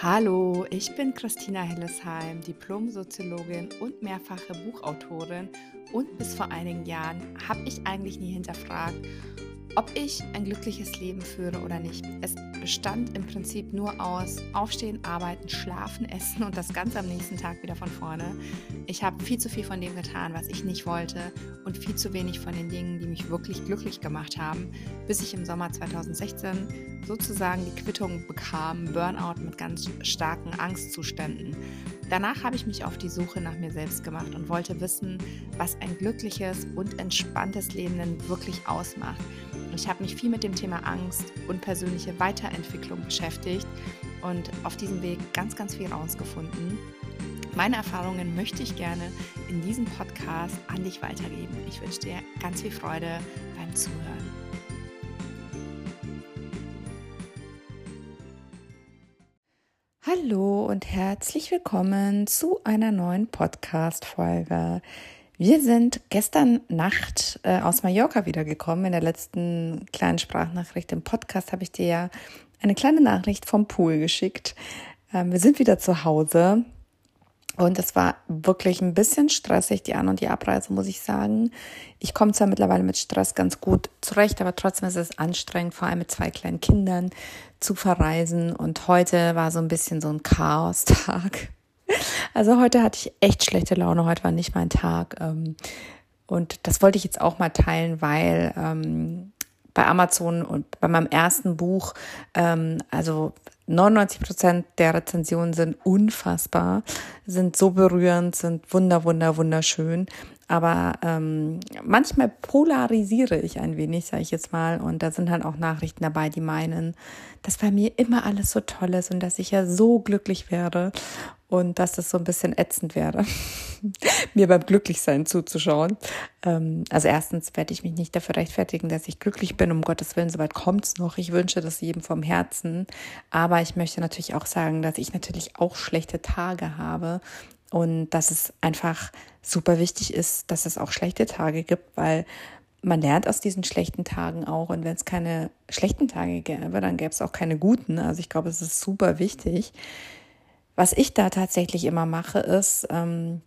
Hallo, ich bin Christina Hillesheim, Diplom-Soziologin und mehrfache Buchautorin. Und bis vor einigen Jahren habe ich eigentlich nie hinterfragt, ob ich ein glückliches Leben führe oder nicht. Es bestand im Prinzip nur aus Aufstehen, Arbeiten, Schlafen, Essen und das Ganze am nächsten Tag wieder von vorne. Ich habe viel zu viel von dem getan, was ich nicht wollte und viel zu wenig von den Dingen, die mich wirklich glücklich gemacht haben, bis ich im Sommer 2016 sozusagen die Quittung bekam, Burnout mit ganz starken Angstzuständen. Danach habe ich mich auf die Suche nach mir selbst gemacht und wollte wissen, was ein glückliches und entspanntes Leben denn wirklich ausmacht. Ich habe mich viel mit dem Thema Angst und persönliche Weiterentwicklung beschäftigt und auf diesem Weg ganz, ganz viel rausgefunden. Meine Erfahrungen möchte ich gerne in diesem Podcast an dich weitergeben. Ich wünsche dir ganz viel Freude beim Zuhören. Hallo und herzlich willkommen zu einer neuen Podcast-Folge. Wir sind gestern Nacht äh, aus Mallorca wiedergekommen. In der letzten kleinen Sprachnachricht im Podcast habe ich dir ja eine kleine Nachricht vom Pool geschickt. Ähm, wir sind wieder zu Hause und es war wirklich ein bisschen stressig, die An- und die Abreise, muss ich sagen. Ich komme zwar mittlerweile mit Stress ganz gut zurecht, aber trotzdem ist es anstrengend, vor allem mit zwei kleinen Kindern zu verreisen. Und heute war so ein bisschen so ein Chaos-Tag. Also heute hatte ich echt schlechte Laune, heute war nicht mein Tag. Ähm, und das wollte ich jetzt auch mal teilen, weil ähm, bei Amazon und bei meinem ersten Buch, ähm, also 99 Prozent der Rezensionen sind unfassbar, sind so berührend, sind wunder, wunder, wunderschön. Aber ähm, manchmal polarisiere ich ein wenig, sage ich jetzt mal. Und da sind halt auch Nachrichten dabei, die meinen, dass bei mir immer alles so toll ist und dass ich ja so glücklich wäre und dass das so ein bisschen ätzend wäre, mir beim Glücklichsein zuzuschauen. Ähm, also erstens werde ich mich nicht dafür rechtfertigen, dass ich glücklich bin. Um Gottes Willen, soweit kommt's noch. Ich wünsche das jedem vom Herzen. Aber ich möchte natürlich auch sagen, dass ich natürlich auch schlechte Tage habe und dass es einfach super wichtig ist, dass es auch schlechte Tage gibt, weil man lernt aus diesen schlechten Tagen auch. Und wenn es keine schlechten Tage gäbe, dann gäbe es auch keine guten. Also ich glaube, es ist super wichtig. Was ich da tatsächlich immer mache, ist, ähm,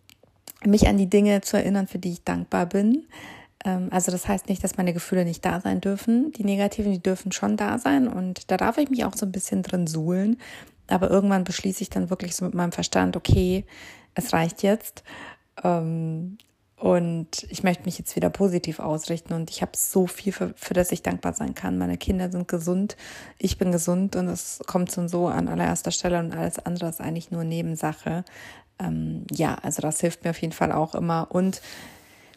mich an die Dinge zu erinnern, für die ich dankbar bin. Ähm, also das heißt nicht, dass meine Gefühle nicht da sein dürfen. Die negativen, die dürfen schon da sein. Und da darf ich mich auch so ein bisschen drin suhlen. Aber irgendwann beschließe ich dann wirklich so mit meinem Verstand, okay, es reicht jetzt. Ähm, und ich möchte mich jetzt wieder positiv ausrichten und ich habe so viel, für, für das ich dankbar sein kann. Meine Kinder sind gesund, ich bin gesund und es kommt und so an allererster Stelle und alles andere ist eigentlich nur Nebensache. Ähm, ja, also das hilft mir auf jeden Fall auch immer und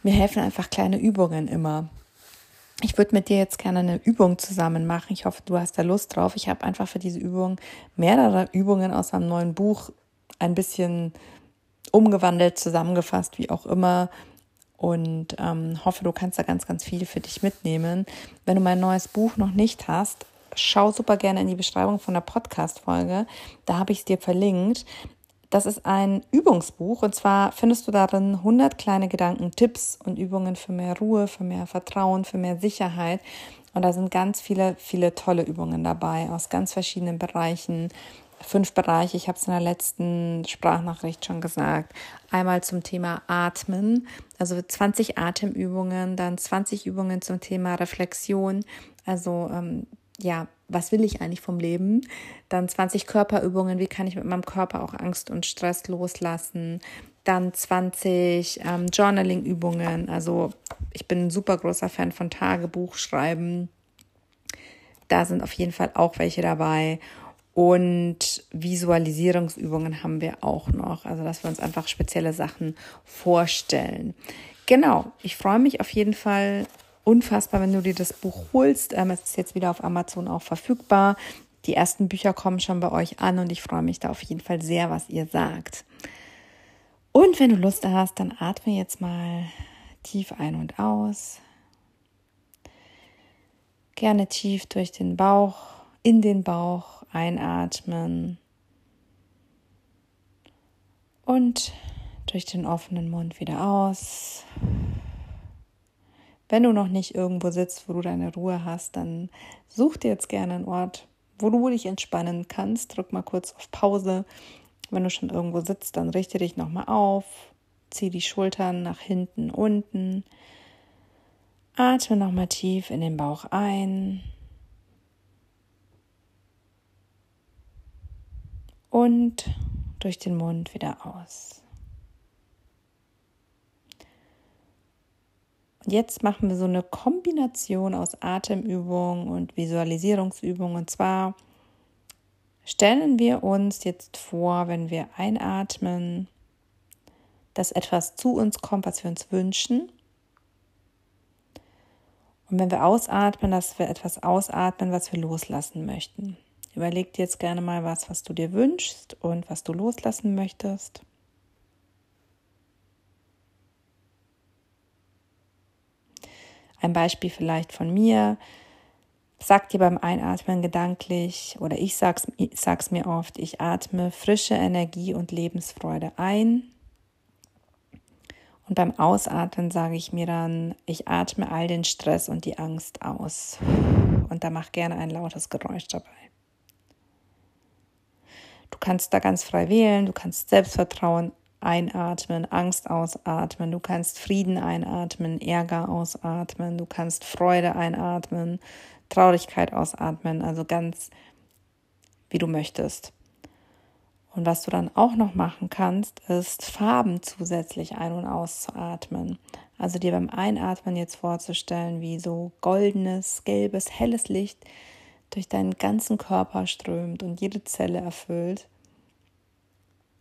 mir helfen einfach kleine Übungen immer. Ich würde mit dir jetzt gerne eine Übung zusammen machen. Ich hoffe, du hast da Lust drauf. Ich habe einfach für diese Übung mehrere Übungen aus einem neuen Buch ein bisschen umgewandelt, zusammengefasst, wie auch immer. Und ähm, hoffe, du kannst da ganz, ganz viel für dich mitnehmen. Wenn du mein neues Buch noch nicht hast, schau super gerne in die Beschreibung von der Podcast-Folge. Da habe ich es dir verlinkt. Das ist ein Übungsbuch und zwar findest du darin 100 kleine Gedanken, Tipps und Übungen für mehr Ruhe, für mehr Vertrauen, für mehr Sicherheit. Und da sind ganz viele, viele tolle Übungen dabei aus ganz verschiedenen Bereichen fünf Bereiche. Ich habe es in der letzten Sprachnachricht schon gesagt. Einmal zum Thema Atmen, also 20 Atemübungen, dann 20 Übungen zum Thema Reflexion, also ähm, ja, was will ich eigentlich vom Leben? Dann 20 Körperübungen, wie kann ich mit meinem Körper auch Angst und Stress loslassen? Dann 20 ähm, Journaling-Übungen, also ich bin ein super großer Fan von Tagebuchschreiben. Da sind auf jeden Fall auch welche dabei. Und Visualisierungsübungen haben wir auch noch, also dass wir uns einfach spezielle Sachen vorstellen. Genau, ich freue mich auf jeden Fall unfassbar, wenn du dir das Buch holst. Ähm, es ist jetzt wieder auf Amazon auch verfügbar. Die ersten Bücher kommen schon bei euch an und ich freue mich da auf jeden Fall sehr, was ihr sagt. Und wenn du Lust hast, dann atme jetzt mal tief ein und aus. Gerne tief durch den Bauch, in den Bauch Einatmen und durch den offenen Mund wieder aus. Wenn du noch nicht irgendwo sitzt, wo du deine Ruhe hast, dann such dir jetzt gerne einen Ort, wo du dich entspannen kannst. Drück mal kurz auf Pause. Wenn du schon irgendwo sitzt, dann richte dich nochmal auf. Zieh die Schultern nach hinten, unten. Atme nochmal tief in den Bauch ein. Und durch den Mund wieder aus. Und jetzt machen wir so eine Kombination aus Atemübung und Visualisierungsübung. Und zwar stellen wir uns jetzt vor, wenn wir einatmen, dass etwas zu uns kommt, was wir uns wünschen. Und wenn wir ausatmen, dass wir etwas ausatmen, was wir loslassen möchten. Überleg dir jetzt gerne mal was, was du dir wünschst und was du loslassen möchtest. Ein Beispiel vielleicht von mir. Sag dir beim Einatmen gedanklich oder ich sag's, sag's mir oft, ich atme frische Energie und Lebensfreude ein. Und beim Ausatmen sage ich mir dann, ich atme all den Stress und die Angst aus. Und da mach gerne ein lautes Geräusch dabei. Du kannst da ganz frei wählen, du kannst Selbstvertrauen einatmen, Angst ausatmen, du kannst Frieden einatmen, Ärger ausatmen, du kannst Freude einatmen, Traurigkeit ausatmen, also ganz wie du möchtest. Und was du dann auch noch machen kannst, ist Farben zusätzlich ein- und auszuatmen. Also dir beim Einatmen jetzt vorzustellen, wie so goldenes, gelbes, helles Licht durch deinen ganzen Körper strömt und jede Zelle erfüllt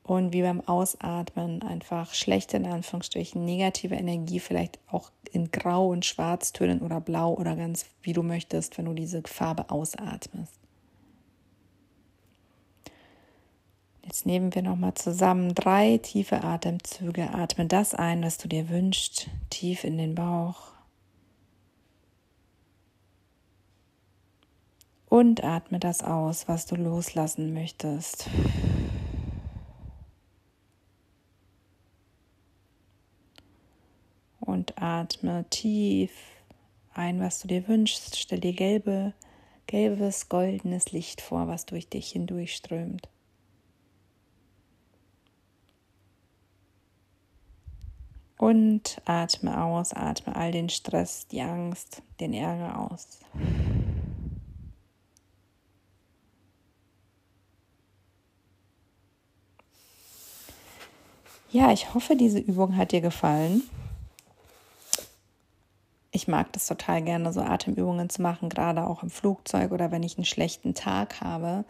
und wie beim Ausatmen einfach schlechte, in Anführungsstrichen, negative Energie vielleicht auch in Grau und Schwarztönen oder Blau oder ganz wie du möchtest, wenn du diese Farbe ausatmest. Jetzt nehmen wir nochmal zusammen drei tiefe Atemzüge. Atme das ein, was du dir wünschst, tief in den Bauch. Und atme das aus, was du loslassen möchtest. und atme tief ein, was du dir wünschst. Stell dir gelbe, gelbes, goldenes Licht vor, was durch dich hindurchströmt. Und atme aus, atme all den Stress, die Angst, den Ärger aus. Ja, ich hoffe, diese Übung hat dir gefallen ich mag das total gerne, so Atemübungen zu machen, gerade auch im Flugzeug oder wenn ich einen schlechten Tag habe.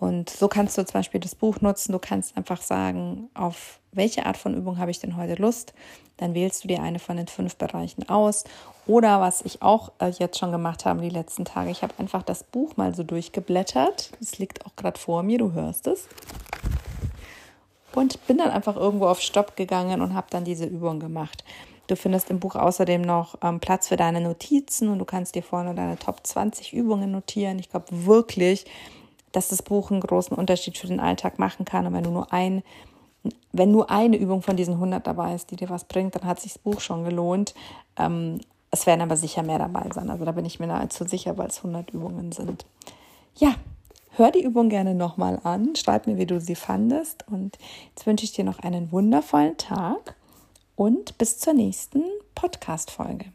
Und so kannst du zum Beispiel das Buch nutzen. Du kannst einfach sagen, auf welche Art von Übung habe ich denn heute Lust? Dann wählst du dir eine von den fünf Bereichen aus. Oder was ich auch äh, jetzt schon gemacht habe die letzten Tage, ich habe einfach das Buch mal so durchgeblättert. Es liegt auch gerade vor mir, du hörst es. Und bin dann einfach irgendwo auf Stopp gegangen und habe dann diese Übung gemacht. Du findest im Buch außerdem noch ähm, Platz für deine Notizen und du kannst dir vorne deine Top 20 Übungen notieren. Ich glaube wirklich, dass das Buch einen großen Unterschied für den Alltag machen kann. Und wenn du nur ein, wenn nur eine Übung von diesen 100 dabei ist, die dir was bringt, dann hat sich das Buch schon gelohnt. Ähm, es werden aber sicher mehr dabei sein. Also da bin ich mir nahezu sicher, weil es 100 Übungen sind. Ja, hör die Übung gerne nochmal an. Schreib mir, wie du sie fandest. Und jetzt wünsche ich dir noch einen wundervollen Tag und bis zur nächsten Podcast-Folge.